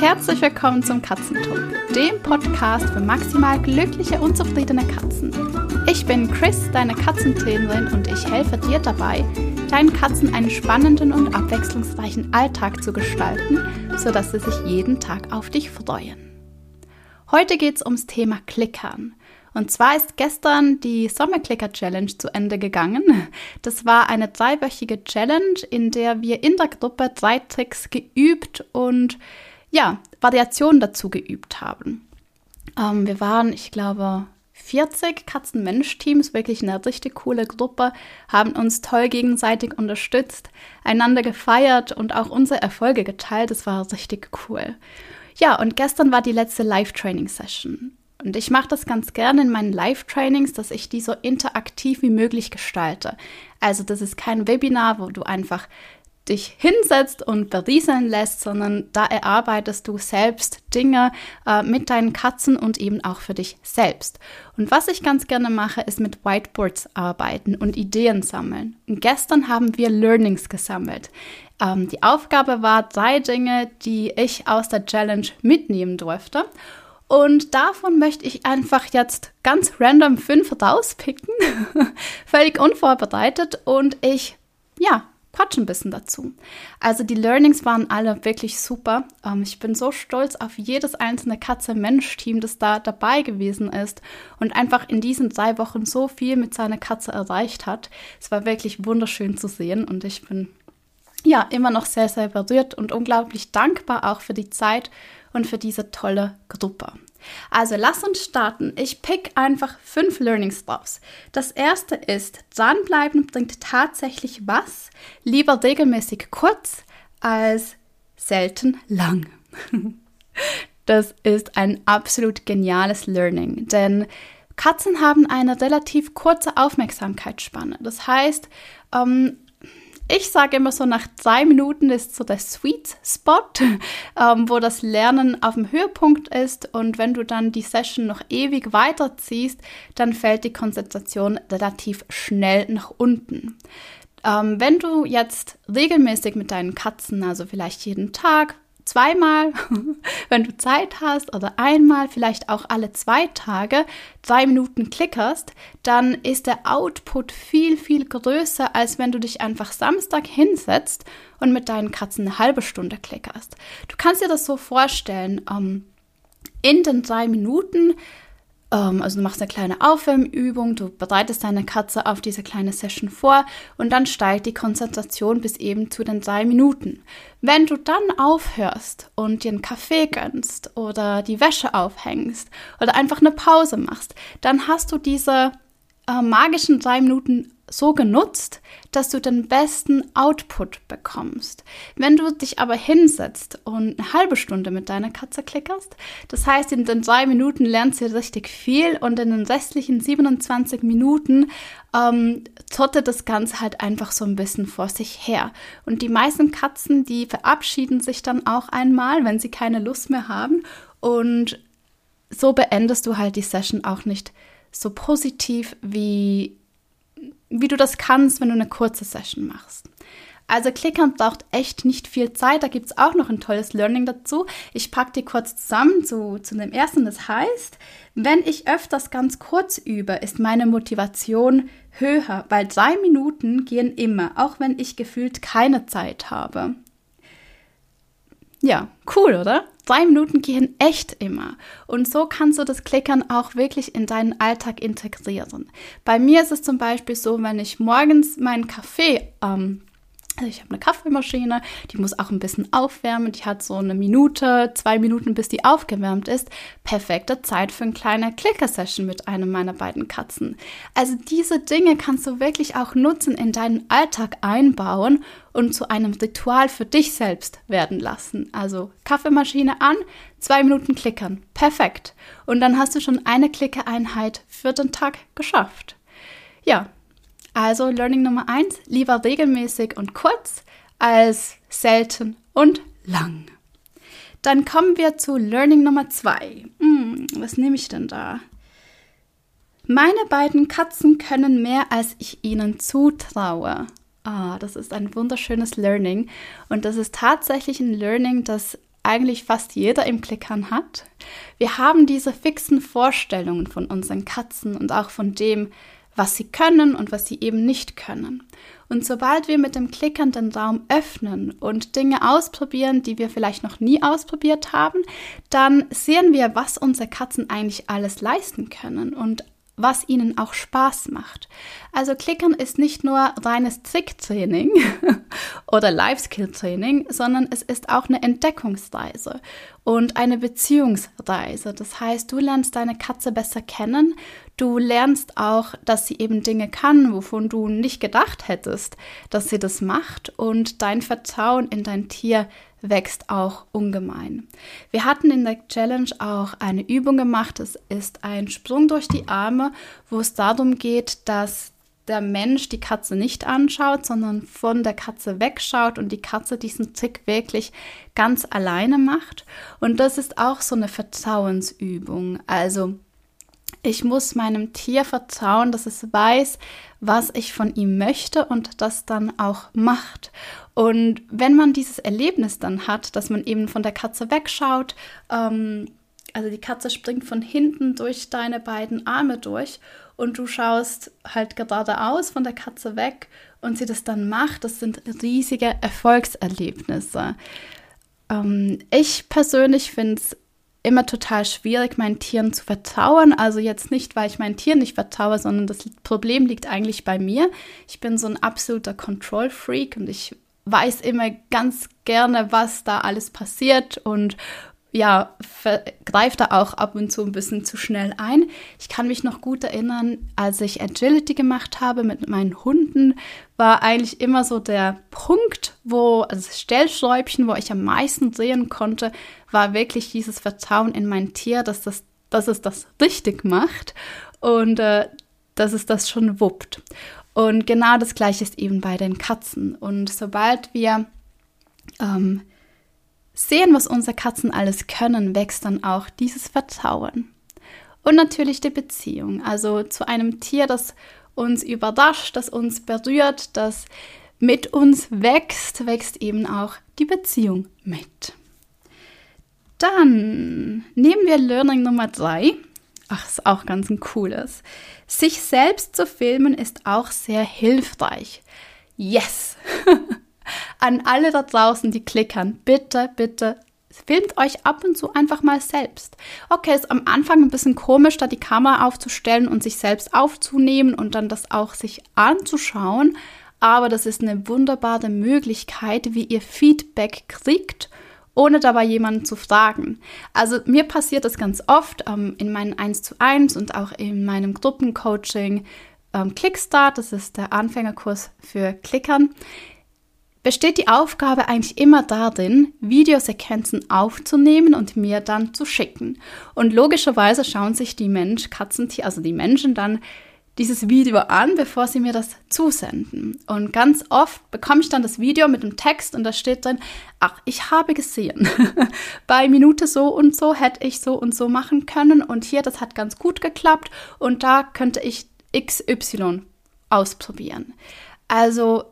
Herzlich willkommen zum Katzentalk, dem Podcast für maximal glückliche und zufriedene Katzen. Ich bin Chris, deine Katzentrainerin und ich helfe dir dabei, deinen Katzen einen spannenden und abwechslungsreichen Alltag zu gestalten, sodass sie sich jeden Tag auf dich freuen. Heute geht es ums Thema Klickern. Und zwar ist gestern die Sommerclicker Challenge zu Ende gegangen. Das war eine dreiwöchige Challenge, in der wir in der Gruppe drei Tricks geübt und ja, Variationen dazu geübt haben. Ähm, wir waren, ich glaube, 40 Katzen-Mensch-Teams, wirklich eine richtig coole Gruppe, haben uns toll gegenseitig unterstützt, einander gefeiert und auch unsere Erfolge geteilt. Das war richtig cool. Ja, und gestern war die letzte Live-Training-Session. Und ich mache das ganz gerne in meinen Live-Trainings, dass ich die so interaktiv wie möglich gestalte. Also das ist kein Webinar, wo du einfach dich hinsetzt und berieseln lässt, sondern da erarbeitest du selbst Dinge äh, mit deinen Katzen und eben auch für dich selbst. Und was ich ganz gerne mache, ist mit Whiteboards arbeiten und Ideen sammeln. Und gestern haben wir Learnings gesammelt. Ähm, die Aufgabe war drei Dinge, die ich aus der Challenge mitnehmen durfte. Und davon möchte ich einfach jetzt ganz random fünf rauspicken, völlig unvorbereitet. Und ich, ja, quatsch ein bisschen dazu. Also die Learnings waren alle wirklich super. Ähm, ich bin so stolz auf jedes einzelne Katze-Mensch-Team, das da dabei gewesen ist und einfach in diesen drei Wochen so viel mit seiner Katze erreicht hat. Es war wirklich wunderschön zu sehen und ich bin ja immer noch sehr, sehr berührt und unglaublich dankbar auch für die Zeit und für diese tolle Gruppe. Also lass uns starten. Ich pick einfach fünf Learnings raus. Das erste ist, dranbleiben bringt tatsächlich was. Lieber regelmäßig kurz als selten lang. Das ist ein absolut geniales Learning, denn Katzen haben eine relativ kurze Aufmerksamkeitsspanne. Das heißt, ähm, ich sage immer so, nach drei Minuten ist so der Sweet Spot, ähm, wo das Lernen auf dem Höhepunkt ist. Und wenn du dann die Session noch ewig weiterziehst, dann fällt die Konzentration relativ schnell nach unten. Ähm, wenn du jetzt regelmäßig mit deinen Katzen, also vielleicht jeden Tag, zweimal, wenn du Zeit hast, oder einmal, vielleicht auch alle zwei Tage, drei Minuten klickerst, dann ist der Output viel, viel größer, als wenn du dich einfach Samstag hinsetzt und mit deinen Katzen eine halbe Stunde klickerst. Du kannst dir das so vorstellen, ähm, in den drei Minuten also du machst eine kleine Aufwärmübung, du bereitest deine Katze auf diese kleine Session vor und dann steigt die Konzentration bis eben zu den drei Minuten. Wenn du dann aufhörst und dir einen Kaffee gönnst oder die Wäsche aufhängst oder einfach eine Pause machst, dann hast du diese äh, magischen drei Minuten so genutzt, dass du den besten Output bekommst. Wenn du dich aber hinsetzt und eine halbe Stunde mit deiner Katze klickerst, das heißt, in den drei Minuten lernst du richtig viel und in den restlichen 27 Minuten ähm, trottet das Ganze halt einfach so ein bisschen vor sich her. Und die meisten Katzen, die verabschieden sich dann auch einmal, wenn sie keine Lust mehr haben. Und so beendest du halt die Session auch nicht so positiv wie wie du das kannst, wenn du eine kurze Session machst. Also Klickern braucht echt nicht viel Zeit. Da gibt es auch noch ein tolles Learning dazu. Ich packe die kurz zusammen zu, zu dem ersten. Das heißt, wenn ich öfters ganz kurz übe, ist meine Motivation höher, weil drei Minuten gehen immer, auch wenn ich gefühlt keine Zeit habe. Ja, cool, oder? Drei Minuten gehen echt immer. Und so kannst du das Klickern auch wirklich in deinen Alltag integrieren. Bei mir ist es zum Beispiel so, wenn ich morgens meinen Kaffee ähm, also ich habe eine Kaffeemaschine, die muss auch ein bisschen aufwärmen. Die hat so eine Minute, zwei Minuten, bis die aufgewärmt ist. Perfekte Zeit für eine kleine Clicker-Session mit einem meiner beiden Katzen. Also diese Dinge kannst du wirklich auch nutzen, in deinen Alltag einbauen und zu einem Ritual für dich selbst werden lassen. Also Kaffeemaschine an, zwei Minuten klickern. Perfekt. Und dann hast du schon eine Klickereinheit für den Tag geschafft. Ja, also Learning Nummer eins: lieber regelmäßig und kurz als selten und lang. Dann kommen wir zu Learning Nummer zwei. Hm, was nehme ich denn da? Meine beiden Katzen können mehr, als ich ihnen zutraue. Ah, das ist ein wunderschönes Learning. Und das ist tatsächlich ein Learning, das eigentlich fast jeder im Klickern hat. Wir haben diese fixen Vorstellungen von unseren Katzen und auch von dem, was sie können und was sie eben nicht können. Und sobald wir mit dem Klickern den Raum öffnen und Dinge ausprobieren, die wir vielleicht noch nie ausprobiert haben, dann sehen wir, was unsere Katzen eigentlich alles leisten können und was ihnen auch Spaß macht. Also Klickern ist nicht nur reines Tricktraining oder Life-Skill-Training, sondern es ist auch eine Entdeckungsreise und eine Beziehungsreise. Das heißt, du lernst deine Katze besser kennen, du lernst auch, dass sie eben Dinge kann, wovon du nicht gedacht hättest, dass sie das macht und dein Vertrauen in dein Tier wächst auch ungemein. Wir hatten in der Challenge auch eine Übung gemacht. Es ist ein Sprung durch die Arme, wo es darum geht, dass der Mensch die Katze nicht anschaut, sondern von der Katze wegschaut und die Katze diesen Trick wirklich ganz alleine macht. Und das ist auch so eine Vertrauensübung. Also ich muss meinem Tier vertrauen, dass es weiß, was ich von ihm möchte und das dann auch macht. Und wenn man dieses Erlebnis dann hat, dass man eben von der Katze wegschaut, ähm, also die Katze springt von hinten durch deine beiden Arme durch und du schaust halt geradeaus von der Katze weg und sie das dann macht, das sind riesige Erfolgserlebnisse. Ähm, ich persönlich finde es immer total schwierig, meinen Tieren zu vertrauen. Also jetzt nicht, weil ich meinen Tieren nicht vertraue, sondern das Problem liegt eigentlich bei mir. Ich bin so ein absoluter Control-Freak und ich weiß immer ganz gerne, was da alles passiert und ja, greift da auch ab und zu ein bisschen zu schnell ein. Ich kann mich noch gut erinnern, als ich Agility gemacht habe mit meinen Hunden, war eigentlich immer so der Punkt, wo, also das Stellschräubchen, wo ich am meisten sehen konnte, war wirklich dieses Vertrauen in mein Tier, dass, das, dass es das richtig macht und äh, dass es das schon wuppt. Und genau das gleiche ist eben bei den Katzen. Und sobald wir ähm, sehen, was unsere Katzen alles können, wächst dann auch dieses Vertrauen. Und natürlich die Beziehung, also zu einem Tier, das uns überrascht, das uns berührt, das mit uns wächst, wächst eben auch die Beziehung mit. Dann nehmen wir Learning Nummer drei. Ach, ist auch ganz ein cooles. Sich selbst zu filmen ist auch sehr hilfreich. Yes! An alle da draußen, die klickern, bitte, bitte filmt euch ab und zu einfach mal selbst. Okay, ist am Anfang ein bisschen komisch, da die Kamera aufzustellen und sich selbst aufzunehmen und dann das auch sich anzuschauen, aber das ist eine wunderbare Möglichkeit, wie ihr Feedback kriegt ohne dabei jemanden zu fragen. Also mir passiert das ganz oft ähm, in meinen 1 zu 1 und auch in meinem Gruppencoaching ähm, Clickstart, das ist der Anfängerkurs für Klickern besteht die Aufgabe eigentlich immer darin, Videosequenzen aufzunehmen und mir dann zu schicken. Und logischerweise schauen sich die Mensch, Katzentier, also die Menschen dann dieses Video an, bevor sie mir das zusenden. Und ganz oft bekomme ich dann das Video mit dem Text und da steht drin, ach, ich habe gesehen, bei Minute so und so hätte ich so und so machen können und hier, das hat ganz gut geklappt und da könnte ich XY ausprobieren. Also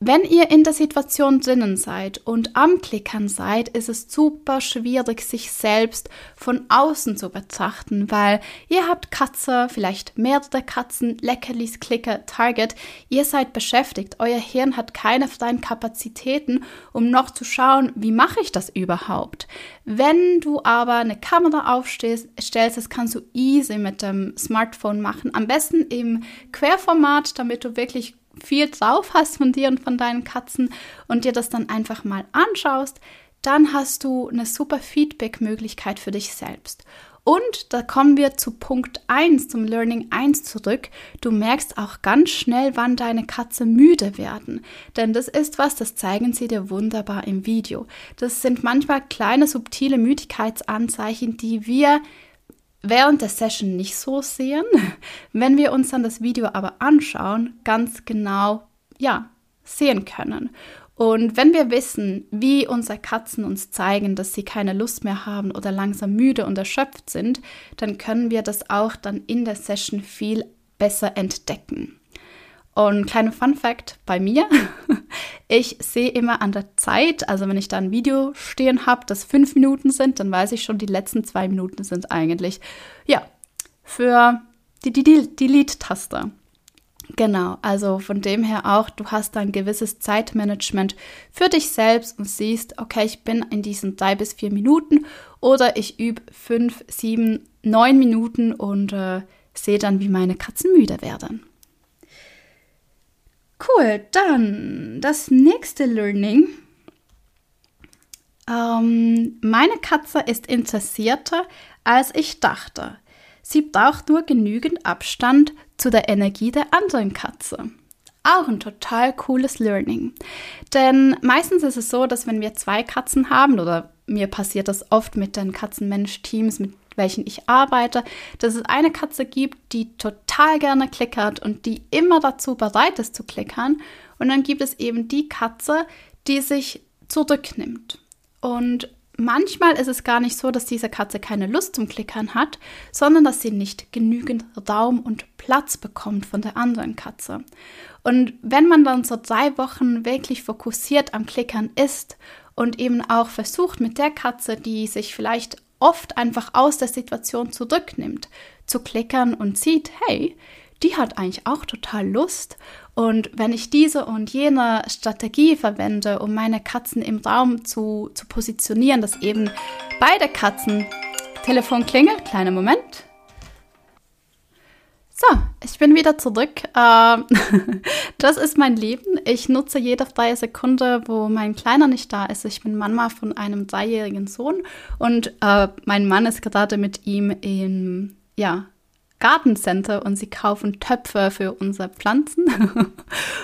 wenn ihr in der Situation drinnen seid und am Klickern seid, ist es super schwierig, sich selbst von außen zu betrachten, weil ihr habt Katze, vielleicht mehrere Katzen, Leckerlis, Klicker, Target. Ihr seid beschäftigt. Euer Hirn hat keine freien Kapazitäten, um noch zu schauen, wie mache ich das überhaupt. Wenn du aber eine Kamera aufstellst, das kannst du easy mit dem Smartphone machen. Am besten im Querformat, damit du wirklich viel drauf hast von dir und von deinen Katzen und dir das dann einfach mal anschaust, dann hast du eine super Feedback-Möglichkeit für dich selbst. Und da kommen wir zu Punkt 1, zum Learning 1 zurück. Du merkst auch ganz schnell, wann deine Katze müde werden. Denn das ist was, das zeigen sie dir wunderbar im Video. Das sind manchmal kleine, subtile Müdigkeitsanzeichen, die wir während der Session nicht so sehen. Wenn wir uns dann das Video aber anschauen, ganz genau, ja, sehen können. Und wenn wir wissen, wie unsere Katzen uns zeigen, dass sie keine Lust mehr haben oder langsam müde und erschöpft sind, dann können wir das auch dann in der Session viel besser entdecken. Und kleiner Fun Fact bei mir, ich sehe immer an der Zeit, also wenn ich da ein Video stehen habe, das fünf Minuten sind, dann weiß ich schon, die letzten zwei Minuten sind eigentlich, ja, für die, die, die Delete-Taste. Genau, also von dem her auch, du hast ein gewisses Zeitmanagement für dich selbst und siehst, okay, ich bin in diesen drei bis vier Minuten oder ich übe fünf, sieben, neun Minuten und äh, sehe dann, wie meine Katzen müde werden. Cool, dann das nächste Learning. Ähm, meine Katze ist interessierter, als ich dachte. Sie braucht nur genügend Abstand zu der Energie der anderen Katze. Auch ein total cooles Learning. Denn meistens ist es so, dass wenn wir zwei Katzen haben, oder mir passiert das oft mit den Katzenmensch-Teams, mit welchen ich arbeite, dass es eine Katze gibt, die total gerne klickert und die immer dazu bereit ist zu klickern. Und dann gibt es eben die Katze, die sich zurücknimmt. Und manchmal ist es gar nicht so, dass diese Katze keine Lust zum Klickern hat, sondern dass sie nicht genügend Raum und Platz bekommt von der anderen Katze. Und wenn man dann so drei Wochen wirklich fokussiert am Klickern ist und eben auch versucht mit der Katze, die sich vielleicht oft einfach aus der Situation zurücknimmt, zu klickern und sieht, hey, die hat eigentlich auch total Lust. Und wenn ich diese und jene Strategie verwende, um meine Katzen im Raum zu, zu positionieren, dass eben beide Katzen Telefon klingelt, kleiner Moment. So, ich bin wieder zurück. Ähm, das ist mein Leben. Ich nutze jede freie Sekunde, wo mein Kleiner nicht da ist. Ich bin Mama von einem dreijährigen Sohn und äh, mein Mann ist gerade mit ihm im ja, Gartencenter und sie kaufen Töpfe für unsere Pflanzen.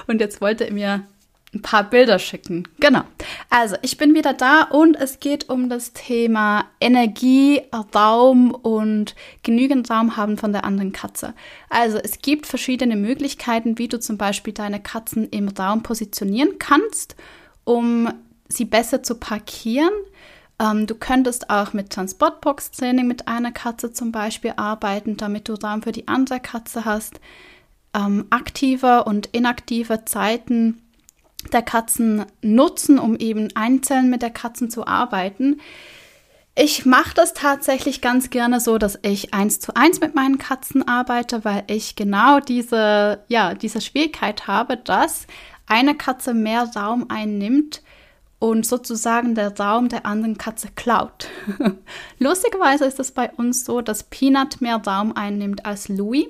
und jetzt wollte er mir ein paar Bilder schicken. Genau. Also, ich bin wieder da und es geht um das Thema Energie, Raum und genügend Raum haben von der anderen Katze. Also, es gibt verschiedene Möglichkeiten, wie du zum Beispiel deine Katzen im Raum positionieren kannst, um sie besser zu parkieren. Ähm, du könntest auch mit Transportbox-Training mit einer Katze zum Beispiel arbeiten, damit du Raum für die andere Katze hast. Ähm, aktiver und inaktiver Zeiten der Katzen nutzen, um eben einzeln mit der Katzen zu arbeiten. Ich mache das tatsächlich ganz gerne so, dass ich eins zu eins mit meinen Katzen arbeite, weil ich genau diese, ja, diese Schwierigkeit habe, dass eine Katze mehr Raum einnimmt und sozusagen der Raum der anderen Katze klaut. Lustigerweise ist es bei uns so, dass Peanut mehr Raum einnimmt als Louis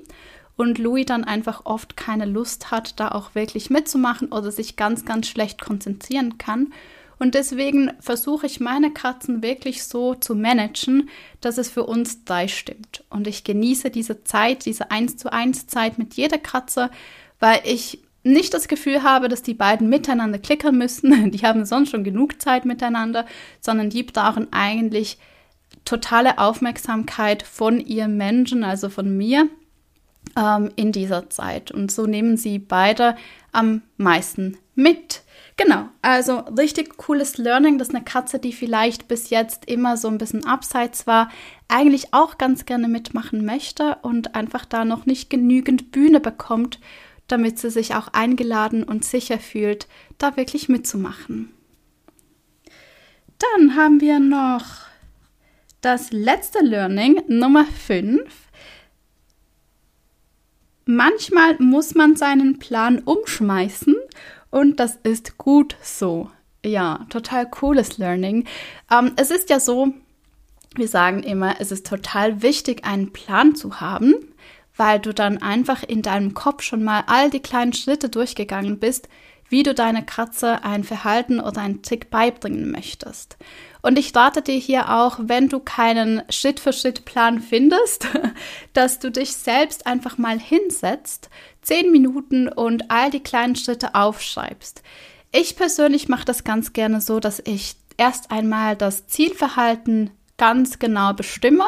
und Louis dann einfach oft keine Lust hat, da auch wirklich mitzumachen oder sich ganz, ganz schlecht konzentrieren kann. Und deswegen versuche ich meine Katzen wirklich so zu managen, dass es für uns drei stimmt. Und ich genieße diese Zeit, diese 1 zu 1 Zeit mit jeder Katze, weil ich nicht das Gefühl habe, dass die beiden miteinander klickern müssen. Die haben sonst schon genug Zeit miteinander, sondern die brauchen eigentlich totale Aufmerksamkeit von ihrem Menschen, also von mir, ähm, in dieser Zeit. Und so nehmen sie beide am meisten mit. Genau, also richtig cooles Learning, dass eine Katze, die vielleicht bis jetzt immer so ein bisschen abseits war, eigentlich auch ganz gerne mitmachen möchte und einfach da noch nicht genügend Bühne bekommt, damit sie sich auch eingeladen und sicher fühlt, da wirklich mitzumachen. Dann haben wir noch das letzte Learning, Nummer 5. Manchmal muss man seinen Plan umschmeißen und das ist gut so. Ja, total cooles Learning. Ähm, es ist ja so, wir sagen immer, es ist total wichtig, einen Plan zu haben, weil du dann einfach in deinem Kopf schon mal all die kleinen Schritte durchgegangen bist, wie du deiner Katze ein Verhalten oder einen Trick beibringen möchtest. Und ich rate dir hier auch, wenn du keinen Schritt-für-Schritt-Plan findest, dass du dich selbst einfach mal hinsetzt, zehn Minuten und all die kleinen Schritte aufschreibst. Ich persönlich mache das ganz gerne so, dass ich erst einmal das Zielverhalten ganz genau bestimme.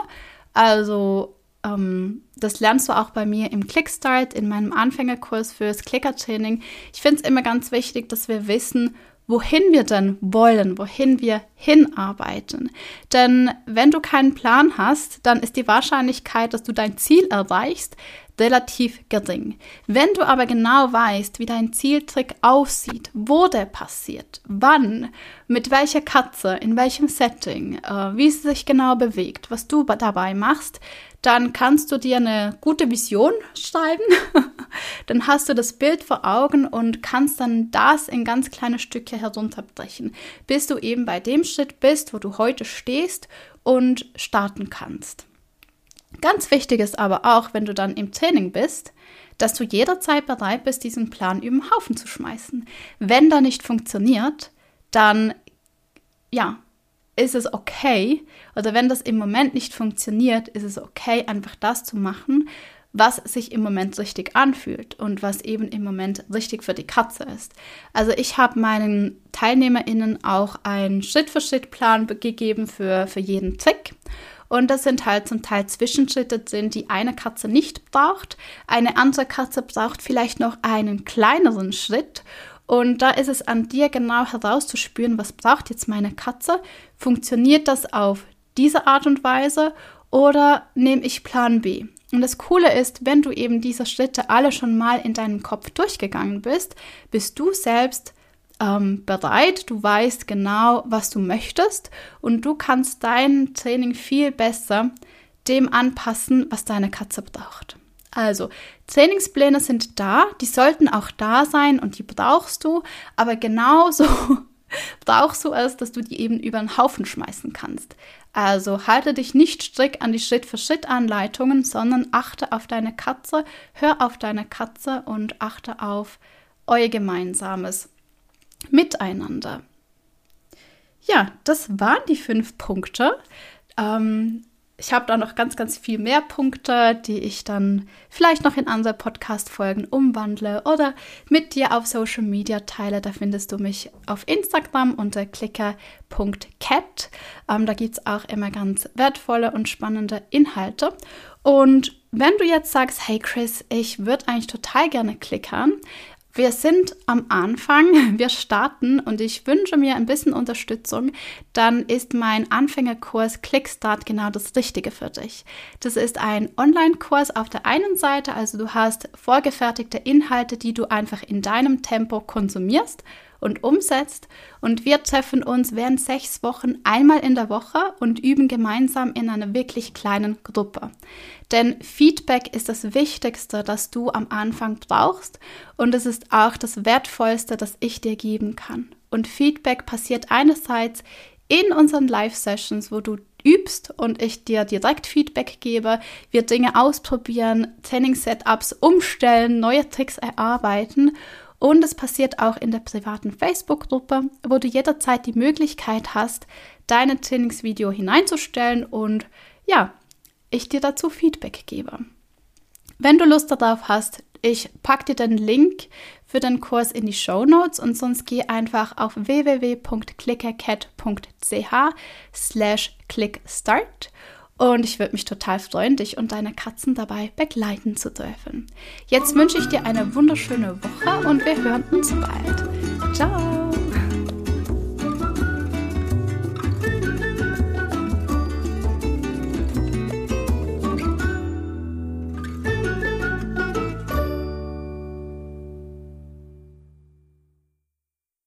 Also ähm, das lernst du auch bei mir im Clickstart, in meinem Anfängerkurs fürs Klickertraining. Ich finde es immer ganz wichtig, dass wir wissen, wohin wir denn wollen, wohin wir hinarbeiten. Denn wenn du keinen Plan hast, dann ist die Wahrscheinlichkeit, dass du dein Ziel erreichst, relativ gering. Wenn du aber genau weißt, wie dein Zieltrick aussieht, wo der passiert, wann, mit welcher Katze, in welchem Setting, äh, wie sie sich genau bewegt, was du dabei machst, dann kannst du dir eine gute Vision schreiben. dann hast du das Bild vor Augen und kannst dann das in ganz kleine Stücke herunterbrechen, bis du eben bei dem Schritt bist, wo du heute stehst und starten kannst. Ganz wichtig ist aber auch, wenn du dann im Training bist, dass du jederzeit bereit bist, diesen Plan über den Haufen zu schmeißen. Wenn da nicht funktioniert, dann ja, ist es okay, oder wenn das im Moment nicht funktioniert, ist es okay, einfach das zu machen, was sich im Moment richtig anfühlt und was eben im Moment richtig für die Katze ist. Also ich habe meinen TeilnehmerInnen auch einen Schritt-für-Schritt-Plan gegeben für, für jeden Trick. Und das sind halt zum Teil Zwischenschritte sind, die eine Katze nicht braucht. Eine andere Katze braucht vielleicht noch einen kleineren Schritt. Und da ist es an dir genau herauszuspüren, was braucht jetzt meine Katze? Funktioniert das auf diese Art und Weise oder nehme ich Plan B? Und das Coole ist, wenn du eben diese Schritte alle schon mal in deinem Kopf durchgegangen bist, bist du selbst ähm, bereit, du weißt genau, was du möchtest und du kannst dein Training viel besser dem anpassen, was deine Katze braucht. Also, Trainingspläne sind da, die sollten auch da sein und die brauchst du, aber genauso brauchst du es, dass du die eben über den Haufen schmeißen kannst. Also halte dich nicht strikt an die Schritt-für-Schritt-Anleitungen, sondern achte auf deine Katze, hör auf deine Katze und achte auf euer gemeinsames Miteinander. Ja, das waren die fünf Punkte. Ähm, ich habe da noch ganz, ganz viel mehr Punkte, die ich dann vielleicht noch in andere Podcast-Folgen umwandle oder mit dir auf Social Media teile. Da findest du mich auf Instagram unter clicker.cat. Ähm, da gibt es auch immer ganz wertvolle und spannende Inhalte. Und wenn du jetzt sagst, hey Chris, ich würde eigentlich total gerne klickern, wir sind am Anfang, wir starten und ich wünsche mir ein bisschen Unterstützung, dann ist mein Anfängerkurs Clickstart genau das Richtige für dich. Das ist ein Online-Kurs auf der einen Seite, also du hast vorgefertigte Inhalte, die du einfach in deinem Tempo konsumierst und umsetzt. Und wir treffen uns während sechs Wochen einmal in der Woche und üben gemeinsam in einer wirklich kleinen Gruppe. Denn Feedback ist das Wichtigste, das du am Anfang brauchst und es ist auch das Wertvollste, das ich dir geben kann. Und Feedback passiert einerseits in unseren Live-Sessions, wo du übst und ich dir direkt Feedback gebe, wir Dinge ausprobieren, Training-Setups umstellen, neue Tricks erarbeiten und es passiert auch in der privaten Facebook-Gruppe, wo du jederzeit die Möglichkeit hast, deine Trainingsvideo hineinzustellen und ja, ich dir dazu Feedback gebe. Wenn du Lust darauf hast, ich packe dir den Link für den Kurs in die Show Notes und sonst geh einfach auf www.clickercat.ch slash clickstart und ich würde mich total freuen, dich und deine Katzen dabei begleiten zu dürfen. Jetzt wünsche ich dir eine wunderschöne Woche und wir hören uns bald. Ciao!